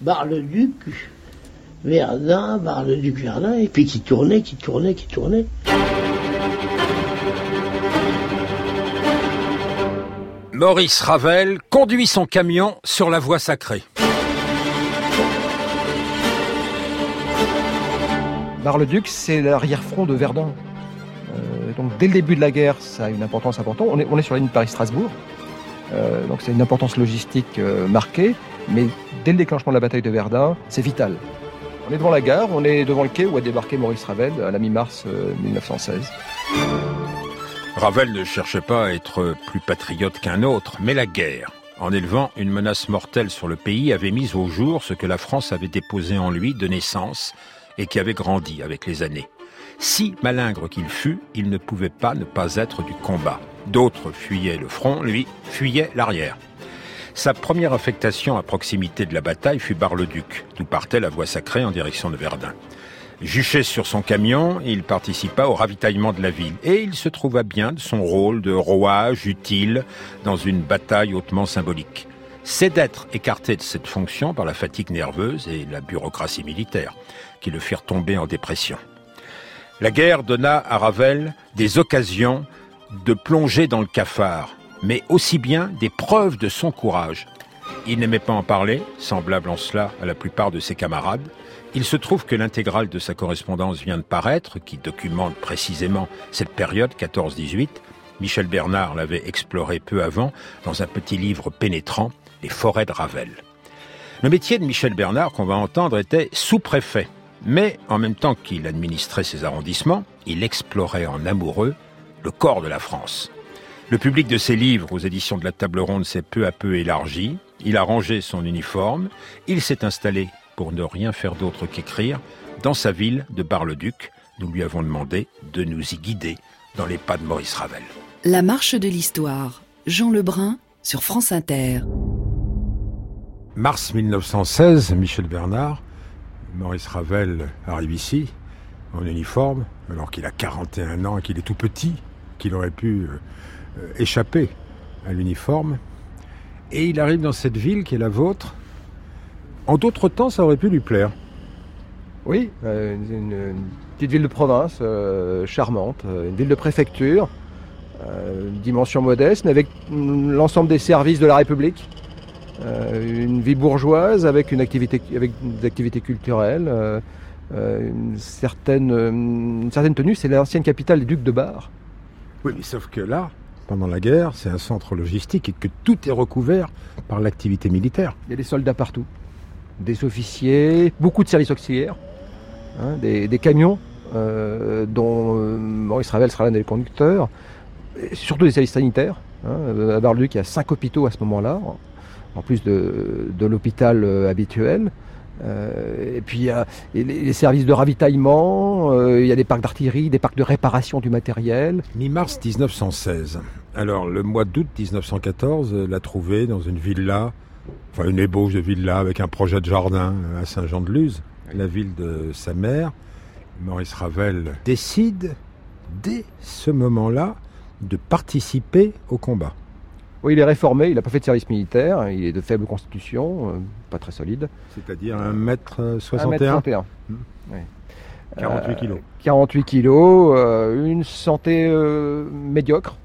Bar-le-Duc, Verdun, Bar-le-Duc, Verdun, et puis qui tournait, qui tournait, qui tournait. Maurice Ravel conduit son camion sur la voie sacrée. Bar-le-Duc, c'est l'arrière-front de Verdun. Euh, donc dès le début de la guerre, ça a une importance importante. On est, on est sur la ligne Paris-Strasbourg, euh, donc c'est une importance logistique euh, marquée. Mais dès le déclenchement de la bataille de Verdun, c'est vital. On est devant la gare, on est devant le quai où a débarqué Maurice Ravel à la mi-mars 1916. Ravel ne cherchait pas à être plus patriote qu'un autre, mais la guerre, en élevant une menace mortelle sur le pays, avait mis au jour ce que la France avait déposé en lui de naissance et qui avait grandi avec les années. Si malingre qu'il fût, il ne pouvait pas ne pas être du combat. D'autres fuyaient le front, lui fuyait l'arrière. Sa première affectation à proximité de la bataille fut Bar-le-Duc, d'où partait la voie sacrée en direction de Verdun. Juché sur son camion, il participa au ravitaillement de la ville et il se trouva bien de son rôle de rouage utile dans une bataille hautement symbolique. C'est d'être écarté de cette fonction par la fatigue nerveuse et la bureaucratie militaire qui le firent tomber en dépression. La guerre donna à Ravel des occasions de plonger dans le cafard, mais aussi bien des preuves de son courage. Il n'aimait pas en parler, semblable en cela à la plupart de ses camarades, il se trouve que l'intégrale de sa correspondance vient de paraître, qui documente précisément cette période 14-18. Michel Bernard l'avait exploré peu avant dans un petit livre pénétrant, Les forêts de Ravel. Le métier de Michel Bernard qu'on va entendre était sous-préfet. Mais en même temps qu'il administrait ses arrondissements, il explorait en amoureux le corps de la France. Le public de ses livres aux éditions de la Table Ronde s'est peu à peu élargi. Il a rangé son uniforme. Il s'est installé pour ne rien faire d'autre qu'écrire, dans sa ville de Bar-le-Duc. Nous lui avons demandé de nous y guider dans les pas de Maurice Ravel. La marche de l'histoire. Jean Lebrun sur France Inter. Mars 1916, Michel Bernard, Maurice Ravel arrive ici, en uniforme, alors qu'il a 41 ans et qu'il est tout petit, qu'il aurait pu euh, échapper à l'uniforme. Et il arrive dans cette ville qui est la vôtre, en d'autres temps, ça aurait pu lui plaire. Oui, euh, une, petite ville de province euh, charmante, euh, une ville de préfecture, dimension modeste, mais avec l'ensemble des services de la République. une vie bourgeoise avec des activités culturelles, une, certaine, une certaine tenue. C'est l'ancienne capitale des ducs de Bar. Oui, mais sauf que là, pendant la guerre, c'est un centre logistique et que tout est recouvert par l'activité militaire. Il y a des soldats partout des officiers, beaucoup de services auxiliaires, hein, des, camions euh, dont euh, Maurice Ravel sera l'un des conducteurs, surtout des services sanitaires. Hein, à Bar-le-Duc, il y a cinq hôpitaux à ce moment-là, en plus de, l'hôpital euh, et puis il y a les, services de ravitaillement, il y a des parcs d'artillerie, des parcs de réparation du matériel. Mi-mars 1916. Alors le mois d'août 1914 l'a trouvé dans une villa enfin une ébauche de villa avec un projet de jardin à Saint-Jean-de-Luz, la ville de sa mère. Maurice Ravel décide dès ce moment-là de participer au combat. Oui, il est réformé, il n'a pas fait de service militaire, il est de faible constitution, euh, pas très solide. C'est-à-dire 1m61 1m61. 48 kilos. 48 kilos, euh, une santé euh, médiocre,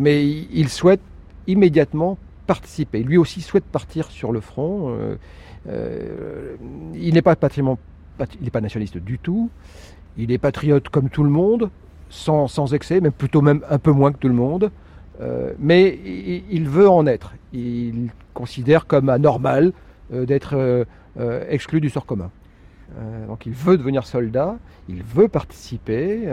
mais il souhaite immédiatement participer. Lui aussi souhaite partir sur le front. Euh, euh, il n'est pas, il n'est pas nationaliste du tout. Il est patriote comme tout le monde, sans, sans excès, même plutôt même un peu moins que tout le monde. Euh, mais il, veut en être. Il considère comme anormal d'être exclu du sort commun. donc il veut devenir soldat, il veut participer.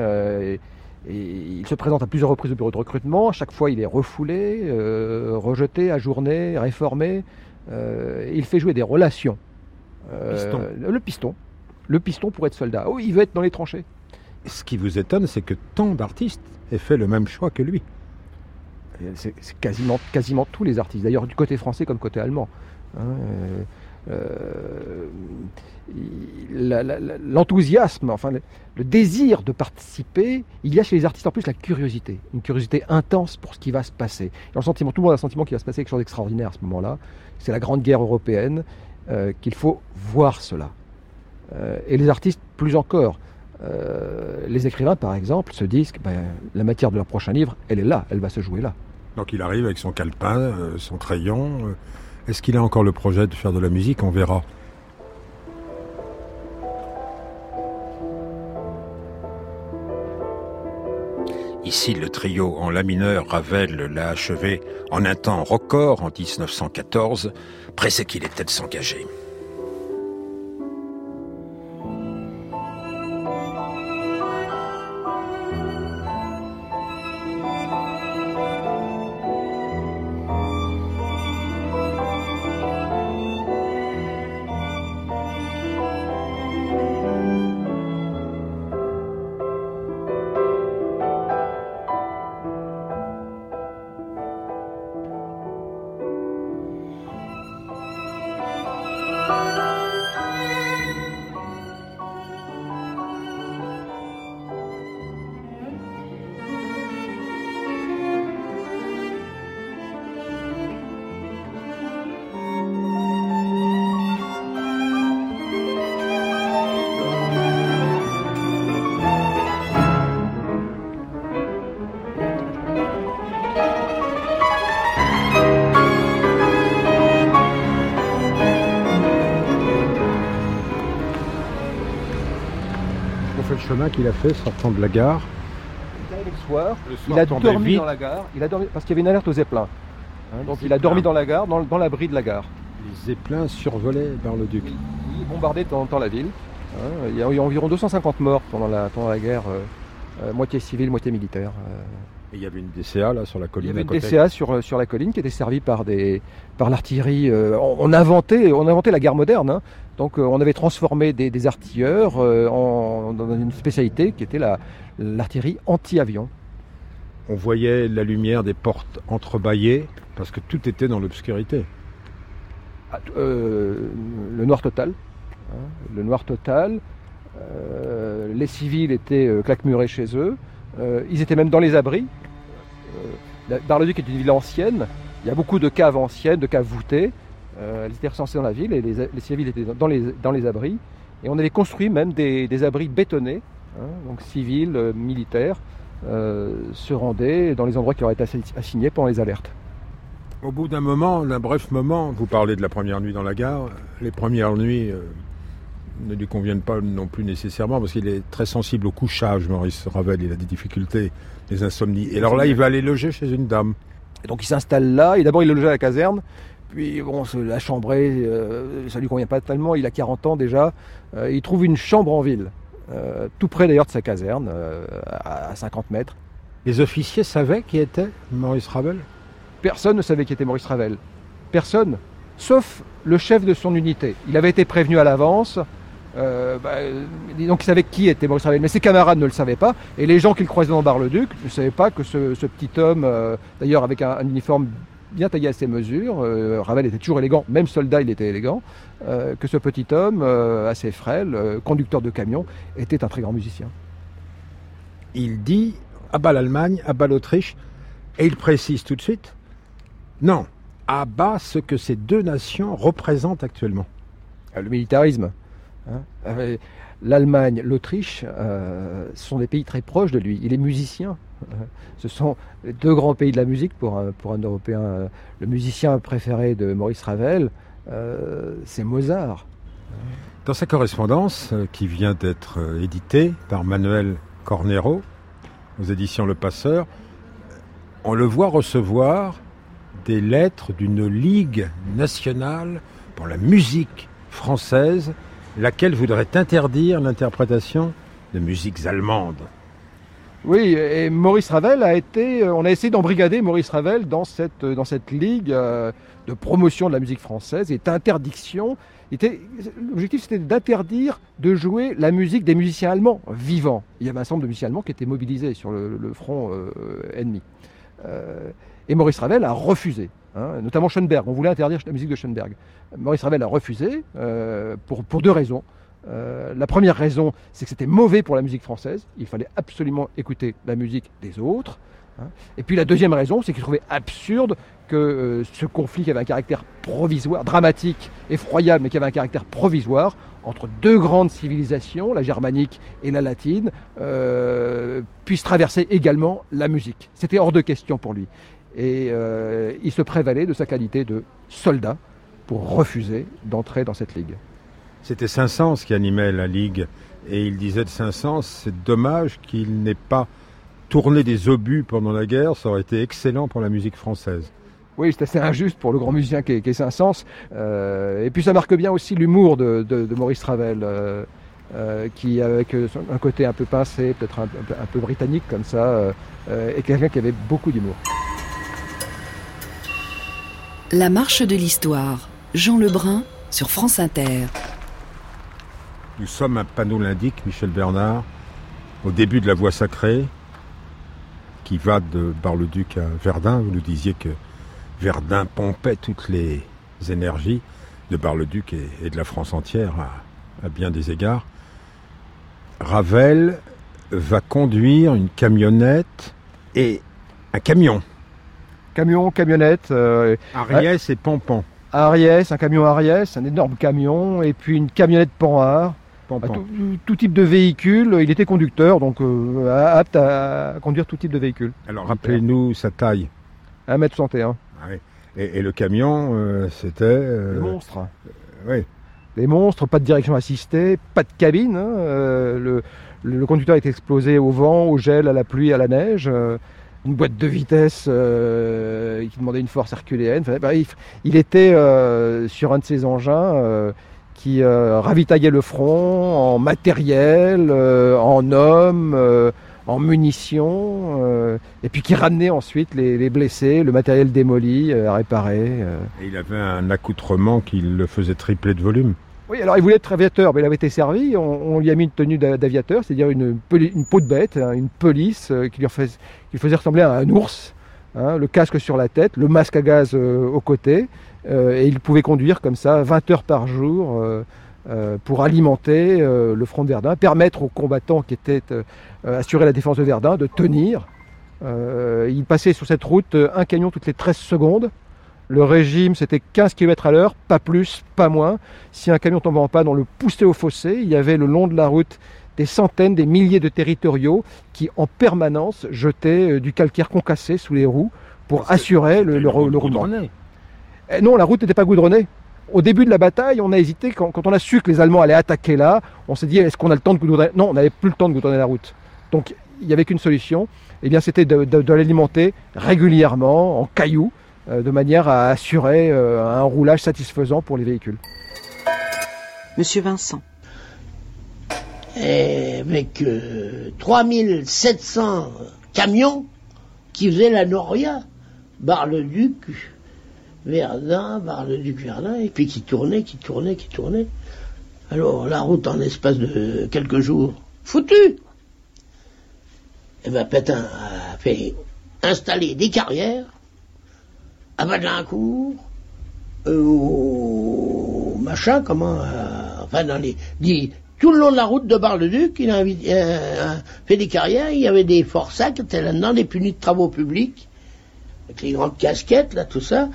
Et il se présente à plusieurs reprises au bureau de recrutement. À chaque fois, il est refoulé, euh, rejeté, ajourné, réformé. Euh, il fait jouer des relations. Euh, le piston. Le piston pour être soldat. Oh, il veut être dans les tranchées. Ce qui vous étonne, c'est que tant d'artistes aient fait le même choix que lui. C'est quasiment, quasiment tous les artistes, d'ailleurs du côté français comme côté allemand. Hein, euh, l'enthousiasme, enfin le, désir de participer, il y a chez les artistes en plus la curiosité, une curiosité intense pour ce qui va se passer. le sentiment, tout le monde a le sentiment qu'il va se passer quelque chose d'extraordinaire à ce moment-là. C'est la grande guerre européenne. euh, qu'il faut voir cela. Euh, et les artistes, plus encore. Les écrivains, par exemple, se disent que ben, la matière de leur prochain livre, elle est là, elle va se jouer là. Donc il arrive avec son calepin, son crayon. Est-ce qu'il a encore le projet de faire de la musique? On verra. Ici, le trio en la mineur, Ravel l'a achevé en un temps record en 1914, pressé qu'il était de s'engager. Chemin qu'il a fait sortant de la gare. Il est arrivé le soir, il a dormi dans la gare, il a dormi, parce qu'il y avait une alerte aux zeppelins. Hein, donc il a dormi dans la gare, dans, l'abri de la gare. Les zeppelins survolaient Bar-le-Duc. Il bombardaient de temps en temps la ville. Hein. il y a eu environ 250 morts pendant la, pendant la guerre, euh, euh, moitié civile, moitié militaire. Euh. Et il y avait une DCA là sur la colline. Il y avait une DCA sur, sur la colline qui était servie par, des, par l'artillerie. on, inventait, on inventait la guerre moderne. Hein. Donc on avait transformé des, artilleurs en, dans une spécialité qui était l'artillerie anti-avion. On voyait la lumière des portes entrebâillées parce que tout était dans l'obscurité. Ah, le noir total. Hein, le noir total. Euh, les civils étaient euh, claquemurés chez eux. Euh, ils étaient même dans les abris. Bar-le-Duc est une ville ancienne. Il y a beaucoup de caves anciennes, de caves voûtées. elles étaient recensées dans la ville et les, civils étaient dans les, abris. Et on avait construit même des, abris bétonnés, hein, donc civils, militaires, se rendaient dans les endroits qui auraient été assignés pendant les alertes. Au bout d'un moment, d'un bref moment, vous parlez de la première nuit dans la gare, les premières nuits ne lui conviennent pas non plus nécessairement parce qu'il est très sensible au couchage, Maurice Ravel. Il a des difficultés, des insomnies. Et alors là, il va aller loger chez une dame. Et donc il s'installe là. Et d'abord, il est logé à la caserne. Puis bon, la chambrée, euh, ça lui convient pas tellement. Il a 40 ans déjà. Euh, il trouve une chambre en ville, euh, tout près d'ailleurs de sa caserne, à 50 mètres. Les officiers savaient qui était Maurice Ravel? Personne ne savait qui était Maurice Ravel. Personne. Sauf le chef de son unité. Il avait été prévenu à l'avance. Euh, bah, donc il savait qui était Maurice Ravel, mais ses camarades ne le savaient pas, et les gens qu'il croisait dans Bar-le-Duc ne savaient pas que ce, petit homme, euh, d'ailleurs avec un, uniforme bien taillé à ses mesures, euh, Ravel était toujours élégant, même soldat il était élégant, que ce petit homme assez frêle, conducteur de camion, était un très grand musicien. Il dit à bas l'Allemagne, à bas l'Autriche, et il précise tout de suite, non, à bas ce que ces deux nations représentent actuellement. Le militarisme. Hein. Euh, L'Allemagne, l'Autriche euh, sont des pays très proches de lui. Il est musicien. Euh, ce sont deux grands pays de la musique pour un, pour un Européen. Le musicien préféré de Maurice Ravel, c'est Mozart. Dans sa correspondance, qui vient d'être éditée par Manuel Cornero aux éditions Le Passeur, on le voit recevoir des lettres d'une ligue nationale pour la musique française laquelle voudrait interdire l'interprétation de musiques allemandes. Oui, et Maurice Ravel a été, euh, on a essayé d'embrigader Maurice Ravel dans cette, euh, dans cette ligue euh, de promotion de la musique française et d'interdiction. L'objectif c'était d'interdire de jouer la musique des musiciens allemands vivants. Il y avait un nombre de musiciens allemands qui étaient mobilisés sur le, front ennemi. et Maurice Ravel a refusé. Hein, notamment Schoenberg. On voulait interdire la musique de Schoenberg. Maurice Ravel a refusé euh, pour, deux raisons. Euh, la première raison, c'est que c'était mauvais pour la musique française. Il fallait absolument écouter la musique des autres. Hein. Et puis la deuxième raison, c'est qu'il trouvait absurde que euh, ce conflit qui avait un caractère provisoire, dramatique, effroyable, mais qui avait un caractère provisoire, entre deux grandes civilisations, la germanique et la latine, puisse traverser également la musique. C'était hors de question pour lui. Et euh, il se prévalait de sa qualité de soldat pour refuser d'entrer dans cette ligue. C'était Saint-Saëns qui animait la ligue. Et il disait de Saint-Saëns, c'est dommage qu'il n'ait pas tourner des obus pendant la guerre, ça aurait été excellent pour la musique française. Oui, c'est assez injuste pour le grand musicien qui est, Saint-Saëns. Euh, et puis ça marque bien aussi l'humour de, Maurice Ravel, euh, euh, qui avec un côté un peu pincé, peut-être un, peu britannique comme ça, est quelqu'un qui avait beaucoup d'humour. La marche de l'histoire, Jean Lebrun sur France Inter. Nous sommes un panneau l'indique, Michel Bernard, au début de la voie sacrée, qui va de Bar-le-Duc à Verdun. Vous nous disiez que Verdun pompait toutes les énergies de Bar-le-Duc et, de la France entière à, bien des égards. Ravel va conduire une camionnette et un camion. Camion, camionnette. Euh, Ariès et Pompon. Ariès, un camion Ariès, un énorme camion, et puis une camionnette Panhard tout, type de véhicule. Il était conducteur, donc euh, apte à, conduire tout type de véhicule. Alors rappelez-nous sa taille. 1m61. Ah et, le camion, euh, c'était... Euh, Des monstres. oui. Des monstres, pas de direction assistée, pas de cabine. Hein, le, le, conducteur est explosé au vent, au gel, à la pluie, à la neige une boîte de vitesse qui demandait une force herculéenne. il, était sur un de ces engins qui euh, ravitaillait le front en matériel, euh, en hommes, euh, en munitions, et puis qui ramenait ensuite les, blessés, le matériel démoli à réparer. Et il avait un accoutrement qui le faisait tripler de volume. Alors il voulait être aviateur, mais il avait été servi. On, lui a mis une tenue d'aviateur, c'est-à-dire une, peau de bête, hein, une police qui lui faisait ressembler à un ours. Hein, le casque sur la tête, le masque à gaz au côté, euh, et il pouvait conduire comme ça 20 heures par jour euh, euh, pour alimenter le front de Verdun, permettre aux combattants qui étaient assurer la défense de Verdun de tenir. il passait sur cette route un camion toutes les 13 secondes. Le régime, c'était 15 km à l'heure, pas plus, pas moins. Si un camion tombait en panne, on le poussait au fossé. Il y avait le long de la route des centaines, des milliers de territoriaux qui, en permanence, jetaient du calcaire concassé sous les roues pour assurer le, le, le roulement. Eh non, la route n'était pas goudronnée. Au début de la bataille, on a hésité. Quand, on a su que les Allemands allaient attaquer là, on s'est dit est-ce qu'on a le temps de goudronner? Non, on n'avait plus le temps de goudronner la route. Donc il n'y avait qu'une solution. Eh bien, c'était de, l'alimenter régulièrement en cailloux, euh, de manière à assurer euh, un roulage satisfaisant pour les véhicules. Monsieur Vincent. avec 3700 euh, camions qui faisaient la Noria, Bar-le-Duc, Verdun, par le duc Verdun, et puis qui tournait, qui tournait, qui tournait. Alors la route en espace de quelques jours, foutu Et eh bien Pétain a fait installer des carrières à Badelincourt, euh, au machin, comment, euh, enfin dans les, tout le long de la route de Bar-le-Duc, il a fait des carrières, il y avait des forçats qui étaient là-dedans, des punis de travaux publics, avec les grandes casquettes, là, tout ça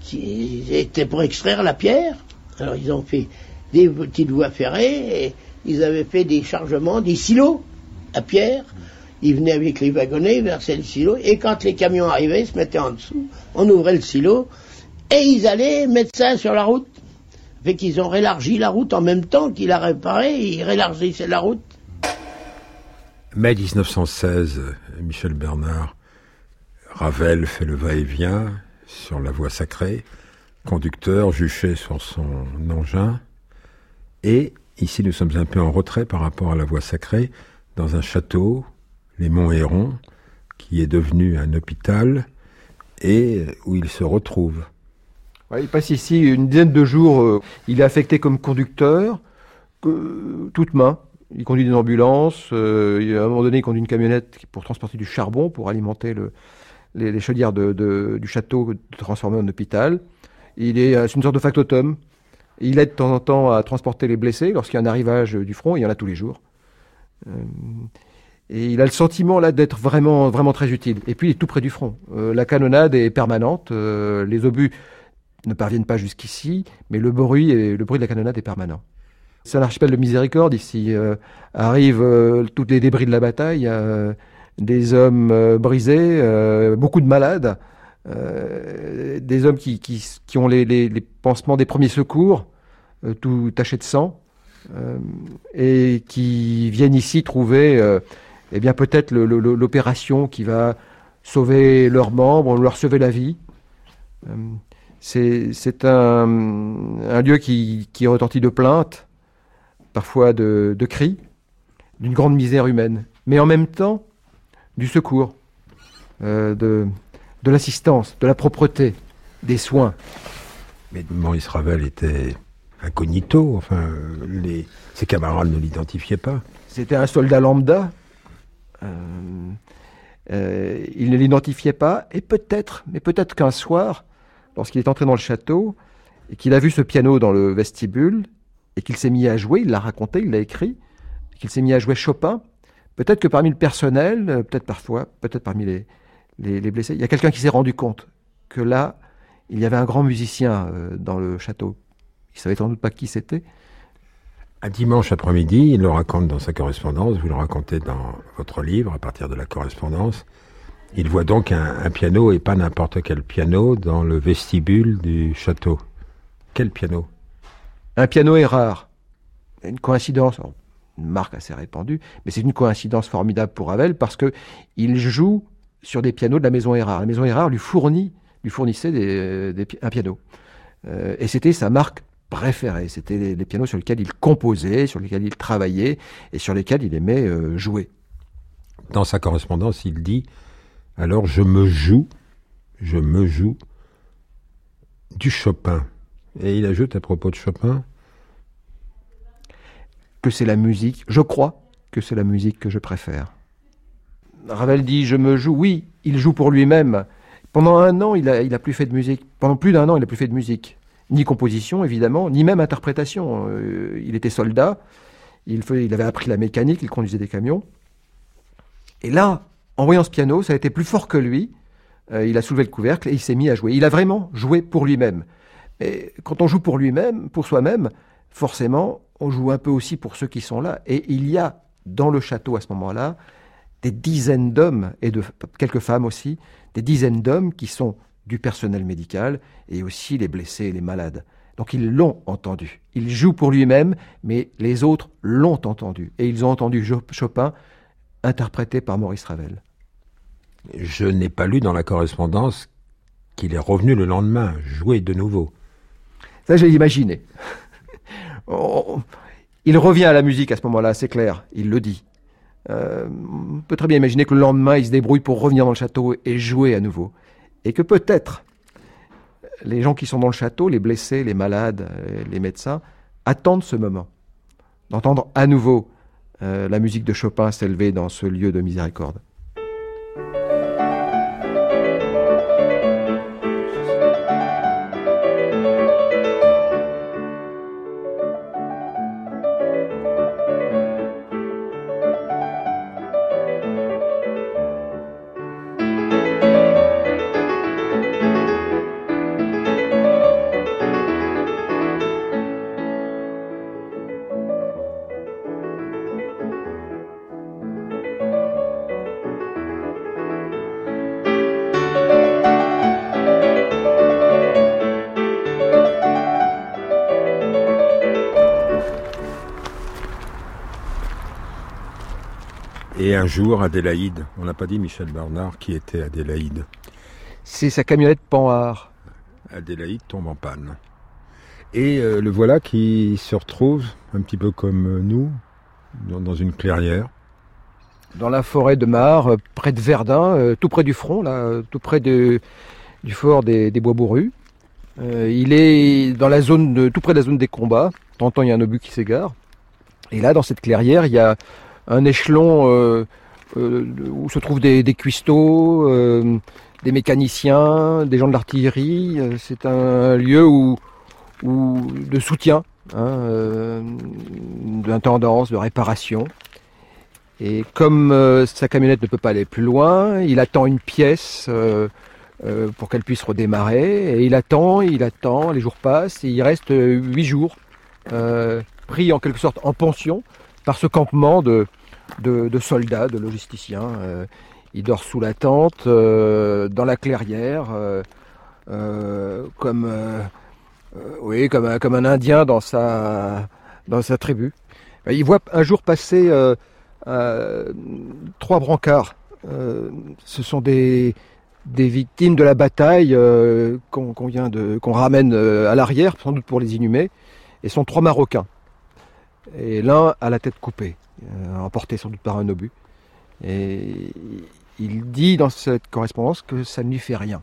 qui était pour extraire la pierre. Alors ils ont fait des petites voies ferrées ils avaient fait des chargements, des silos à pierre. Ils venaient avec les wagonnets, ils versaient le silo et quand les camions arrivaient, ils se mettaient en dessous, on ouvrait le silo et ils allaient mettre ça sur la route. Fait qu'ils ont élargi la route en même temps qu'il a réparé, ils élargissaient la route. Mai 1916, Michel Bernard, Ravel fait le va-et-vient, sur la voie sacrée, conducteur juché sur son engin, et ici nous sommes un peu en retrait par rapport à la voie sacrée, dans un château, les Monts Héron, qui est devenu un hôpital, et où il se retrouve. il passe ici une dizaine de jours, euh, il est affecté comme conducteur, toute main, il conduit une ambulance, euh, à un moment donné il conduit une camionnette pour transporter du charbon, pour alimenter le, les, chaudières du château transformées en hôpital. Il est, c'est une sorte de factotum. Il aide de temps en temps à transporter les blessés lorsqu'il y a un arrivage du front, il y en a tous les jours. Euh, Et il a le sentiment là d'être vraiment, vraiment très utile. Et puis il est tout près du front. Euh, la canonnade est permanente. euh, les obus ne parviennent pas jusqu'ici, mais le bruit, et, le bruit de la canonnade est permanent. C'est un archipel de miséricorde ici. Euh, arrivent tous les débris de la bataille, des hommes brisés, beaucoup de malades, des hommes qui, qui, qui ont les, pansements des premiers secours, tout taché de sang, et qui viennent ici trouver, eh bien peut-être l'opération qui va sauver leurs membres, leur sauver la vie. Euh, c'est un, un lieu qui, qui retentit de plaintes, parfois de, de cris, d'une grande misère humaine, mais en même temps du secours, euh, de, de l'assistance, de la propreté, des soins. Mais Maurice Ravel était incognito, enfin, les, ses camarades ne l'identifiaient pas. C'était un soldat lambda. Euh, euh, il ne l'identifiait pas, et peut-être, mais peut-être qu'un soir, lorsqu'il est entré dans le château, et qu'il a vu ce piano dans le vestibule, et qu'il s'est mis à jouer, il l'a raconté, il l'a écrit, qu'il s'est mis à jouer Chopin, peut-être que parmi le personnel, euh, peut-être parfois, peut-être parmi les, les, les blessés, il y a quelqu'un qui s'est rendu compte que là, il y avait un grand musicien dans le château. Il savait sans doute pas qui c'était, Un dimanche après-midi, il le raconte dans sa correspondance, vous le racontez dans votre livre à partir de la correspondance. Il voit donc un, piano et pas n'importe quel piano dans le vestibule du château. Quel piano? Un piano est rare. Une coïncidence, une marque assez répandue, mais c'est une coïncidence formidable pour Ravel parce que il joue sur des pianos de la maison Erard. La maison Erard lui fournit, lui fournissait un piano. Euh, et c'était sa marque préférée. C'était les, les pianos sur lesquels il composait, sur lesquels il travaillait et sur lesquels il aimait euh, jouer. Dans sa correspondance, il dit Alors je me joue, je me joue du Chopin. Et il ajoute à propos de Chopin que c'est la musique, je crois que c'est la musique que je préfère. Ravel dit je me joue, oui, il joue pour lui-même. Pendant un an, il a, il a plus fait de musique. Pendant plus d'un an, il a plus fait de musique. Ni composition, évidemment, ni même interprétation. Euh, il était soldat, il, avait appris la mécanique, il conduisait des camions. Et là, en voyant ce piano, ça a été plus fort que lui. Euh, il a soulevé le couvercle et il s'est mis à jouer. Il a vraiment joué pour lui-même. Mais quand on joue pour lui-même, pour soi-même, forcément, on joue un peu aussi pour ceux qui sont là. Et il y a dans le château à ce moment-là des dizaines d'hommes et de quelques femmes aussi, des dizaines d'hommes qui sont du personnel médical et aussi les blessés et les malades. Donc ils l'ont entendu. Il joue pour lui-même, mais les autres l'ont entendu. Et ils ont entendu Chopin interprété par Maurice Ravel. Je n'ai pas lu dans la correspondance qu'il est revenu le lendemain, jouer de nouveau. Ça, j'ai imaginé. Il revient à la musique à ce moment-là, c'est clair, il le dit. Euh, on peut très bien imaginer que le lendemain, il se débrouille pour revenir dans le château et jouer à nouveau. Et que peut-être les gens qui sont dans le château, les blessés, les malades, euh, les médecins, attendent ce moment, d'entendre à nouveau euh, la musique de Chopin s'élever dans ce lieu de miséricorde. Et un jour, Adélaïde, on n'a pas dit Michel Bernard qui était Adélaïde. C'est sa camionnette Panhard. Adélaïde tombe en panne. Et euh, le voilà qui se retrouve, un petit peu comme euh, nous, dans, dans une clairière. dans la forêt de Mar, euh, près de Verdun, euh, tout près du front, là, tout près de- du fort des, des Bois Bourrus. Euh, il est dans la zone de, tout près de la zone des combats. Temps, il y a un obus qui s'égare. Et là, dans cette clairière, il y a un échelon euh, euh, où se trouvent des, cuistots, euh, des mécaniciens, des gens de l'artillerie. C'est un lieu où, de soutien, hein, d'intendance, de réparation. Et comme sa camionnette ne peut pas aller plus loin, il attend une pièce pour qu'elle puisse redémarrer. Et il attend, il attend, les jours passent, il reste huit jours pris en quelque sorte en pension par ce campement de, soldats, de logisticiens. il dort sous la tente, dans la clairière, comme, oui, comme, un, Indien dans sa, tribu. Il voit un jour passer euh, trois brancards. Euh, ce sont des, victimes de la bataille euh, qu'on ramène à l'arrière, sans doute pour les inhumer, et sont trois Marocains. Et l'un a la tête coupée, emporté sans doute par un obus. Et il dit dans cette correspondance que ça ne lui fait rien.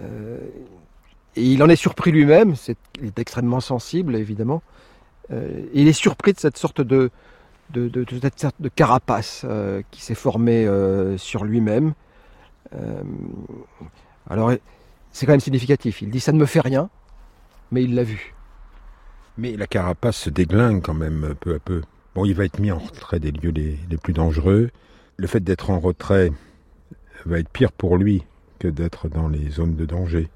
et il en est surpris lui-même, il est extrêmement sensible évidemment. il est surpris de cette sorte de, carapace euh, qui s'est formée euh, sur lui-même. Euh, alors, c'est quand même significatif. Il dit ça ne me fait rien, mais il l'a vu. Mais la carapace se déglingue quand même peu à peu. Bon, il va être mis en retrait des lieux les, plus dangereux. Le fait d'être en retrait va être pire pour lui que d'être dans les zones de danger.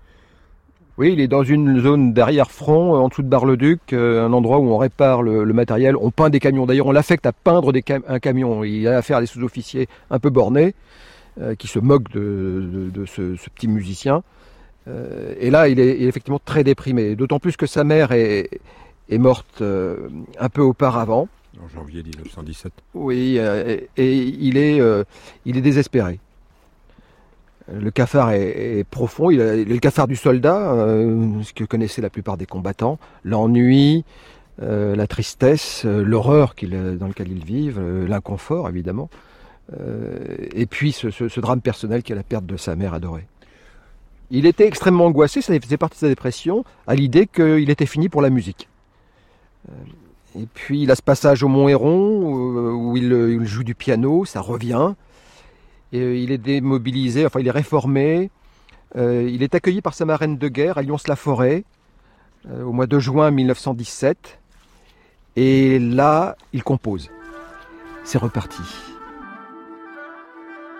Oui, il est dans une zone d'arrière-front, euh, en dessous de Bar-le-Duc, euh, un endroit où on répare le, matériel, on peint des camions. D'ailleurs, on l'affecte à peindre un camion. Il a affaire à des sous-officiers un peu bornés, euh, qui se moquent de, ce, petit musicien. et là, il est, effectivement très déprimé, d'autant plus que sa mère est, morte un peu auparavant. En janvier 1917. Oui, et, il, est, il est désespéré. Le cafard est, profond, il, est le cafard du soldat, euh, ce que connaissaient la plupart des combattants, l'ennui, euh, la tristesse, euh, l'horreur dans laquelle ils vivent, l'inconfort évidemment, et puis ce, drame personnel qui est la perte de sa mère adorée. Il était extrêmement angoissé, ça faisait partie de sa dépression, à l'idée qu'il était fini pour la musique. Et puis il a ce passage au Mont Héron où il joue du piano, ça revient. Euh, il est démobilisé, enfin il est réformé. Euh, il est accueilli par sa marraine de guerre à Lyons-la-Forêt euh, au mois de juin 1917. Et là, il compose. C'est reparti.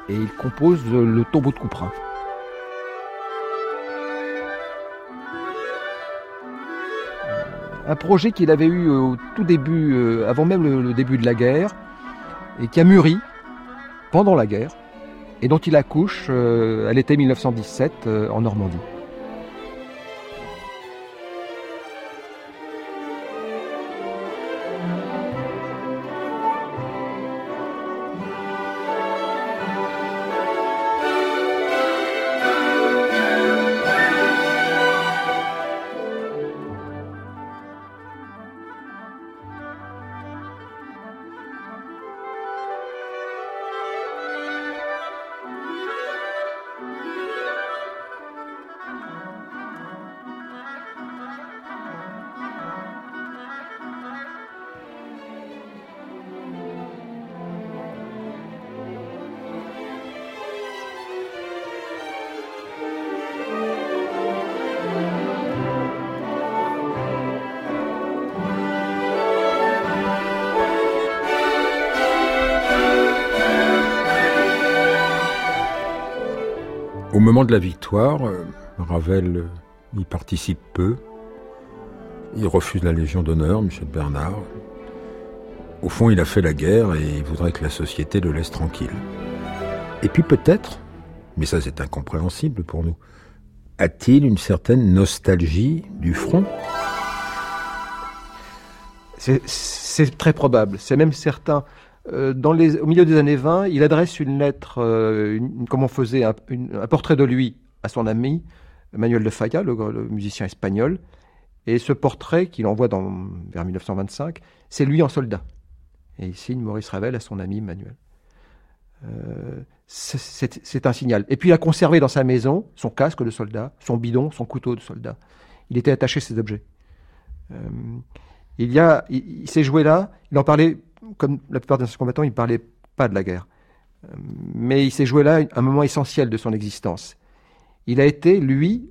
Et il compose le tombeau de Couperin. Un projet qu'il avait eu au tout début, avant même le début de la guerre, et qui a mûri pendant la guerre et dont il accouche euh, à l'été 1917 euh, en Normandie. Moment de la victoire, euh, Ravel euh, y participe peu. Il refuse la Légion d'honneur, Michel Bernard. Au fond, il a fait la guerre et il voudrait que la société le laisse tranquille. Et puis peut-être, mais ça c'est incompréhensible pour nous, a-t-il une certaine nostalgie du front? C'est très probable, c'est même certain. Euh, au milieu des années 20, il adresse une lettre, euh, comme on faisait un, portrait de lui à son ami Manuel de Falla, le, musicien espagnol. Et ce portrait qu'il envoie dans, vers 1925, c'est lui en soldat. Et il signe Maurice Ravel à son ami Manuel. Euh, c'est un signal. Et puis il a conservé dans sa maison son casque de soldat, son bidon, son couteau de soldat. Il était attaché à ces objets. il y a, il s'est joué là. Il en parlait comme la plupart de ses combattants, il ne parlait pas de la guerre. Euh, mais il s'est joué là un moment essentiel de son existence. Il a été, lui,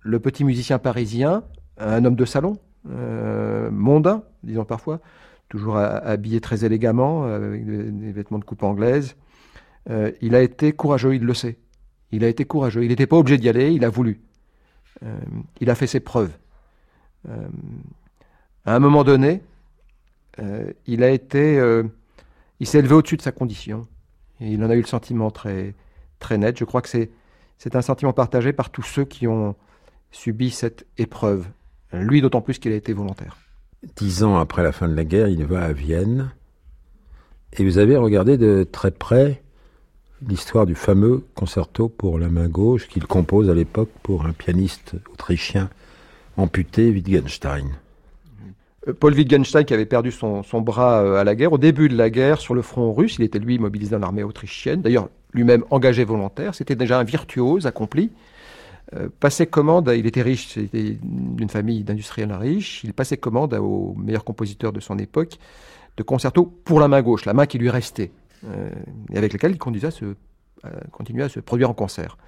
le petit musicien parisien, un homme de salon, euh, mondain, disons parfois, toujours habillé très élégamment, avec des, vêtements de coupe anglaise. il a été courageux, il le sait. Il a été courageux. Il n'était pas obligé d'y aller, il a voulu. il a fait ses preuves. à un moment donné, il a été, il s'est élevé au-dessus de sa condition. Et il en a eu le sentiment très, très net. Je crois que c'est, c'est un sentiment partagé par tous ceux qui ont subi cette épreuve. Lui d'autant plus qu'il a été volontaire. Dix ans après la fin de la guerre, il va à Vienne. Et vous avez regardé de très près l'histoire du fameux concerto pour la main gauche qu'il compose à l'époque pour un pianiste autrichien amputé, Wittgenstein. Euh, Paul Wittgenstein qui avait perdu son, bras euh, à la guerre, au début de la guerre sur le front russe, il était lui mobilisé dans l'armée autrichienne, d'ailleurs lui-même engagé volontaire, c'était déjà un virtuose accompli. Euh, passait commande, il était riche, c'était d'une famille d'industriels riches, il passait commande aux meilleurs compositeurs de son époque de concertos pour la main gauche, la main qui lui restait, et avec laquelle il à se, continuait à se produire en concert.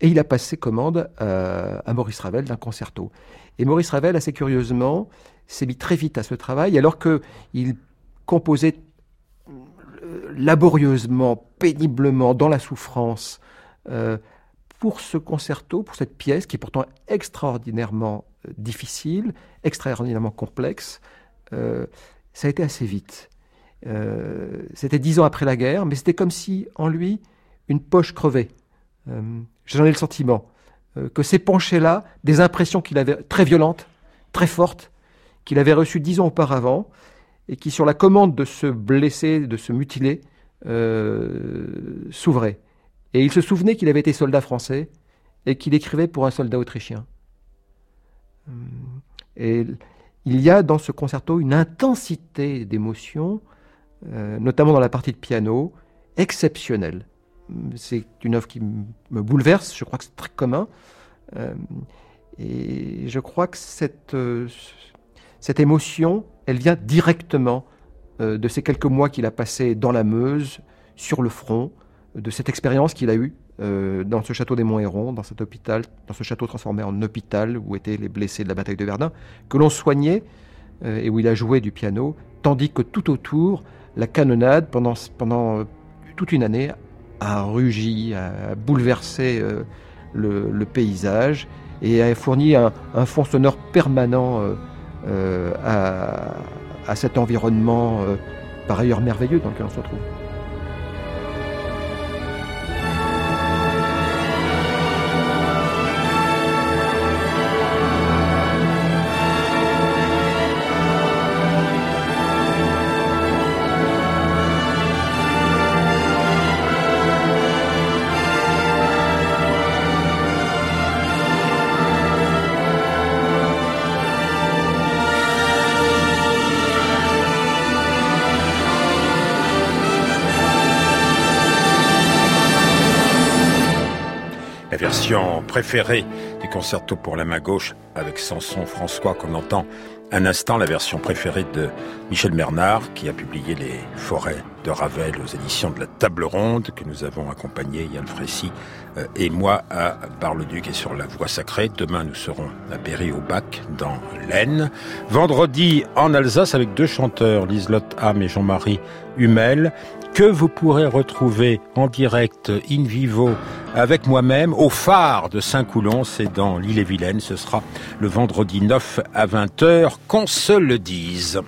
Et il a passé commande à Maurice Ravel d'un concerto. Et Maurice Ravel, assez curieusement, s'est mis très vite à ce travail, alors qu'il composait euh, laborieusement, péniblement, dans la souffrance, euh, pour ce concerto, pour cette pièce qui est pourtant extraordinairement euh, difficile, extraordinairement complexe, ça a été assez vite. c'était dix ans après la guerre, mais c'était comme si en lui une poche crevait. J'en ai le sentiment que ces penchés-là, des impressions qu'il avait très violentes, très fortes, qu'il avait reçu dix ans auparavant et qui, sur la commande de se blesser, de se mutiler, euh, s'ouvrait. Et il se souvenait qu'il avait été soldat français et qu'il écrivait pour un soldat autrichien. Euh, et il y a dans ce concerto une intensité d'émotion, euh, notamment dans la partie de piano, exceptionnelle. C'est une œuvre qui me bouleverse, je crois que c'est très commun. et je crois que cette, cette émotion, elle vient directement euh, de ces quelques mois qu'il a passés dans la Meuse, sur le front, de cette expérience qu'il a eue euh, dans ce château des Monts-Hérons, dans cet hôpital, dans ce château transformé en hôpital où étaient les blessés de la bataille de Verdun, que l'on soignait euh, et où il a joué du piano, tandis que tout autour, la canonnade, pendant, toute une année, a rugi, a bouleversé le, paysage et a fourni un, un fond sonore permanent à, à, cet environnement euh, par ailleurs merveilleux dans lequel on se retrouve. Préféré du concerto pour la main gauche avec Samson François qu'on entend un instant, la version préférée de Michel Bernard qui a publié Les Forêts de Ravel aux éditions de la Table Ronde que nous avons accompagné Yann Frécy euh, et moi à Bar-le-Duc et sur la Voie Sacrée. Demain nous serons à Berry au Bac dans l'Aisne. Vendredi en Alsace avec deux chanteurs, Liselotte Ham et Jean-Marie Hummel que vous pourrez retrouver en direct in vivo avec moi-même au phare de Saint-Coulon, c'est dans l'île-et-Vilaine, ce sera le vendredi 9 à 20h, qu'on se le dise.